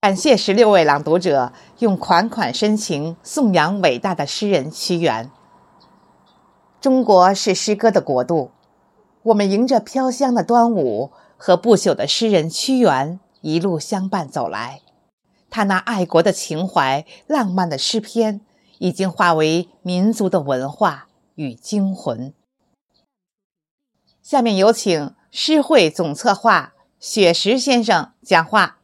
感谢十六位朗读者用款款深情颂扬伟大的诗人屈原。中国是诗歌的国度我们迎着飘香的端午和不朽的诗人屈原一路相伴走来。他那爱国的情怀浪漫的诗篇已经化为民族的文化与精魂。下面有请诗会总策划雪石先生讲话。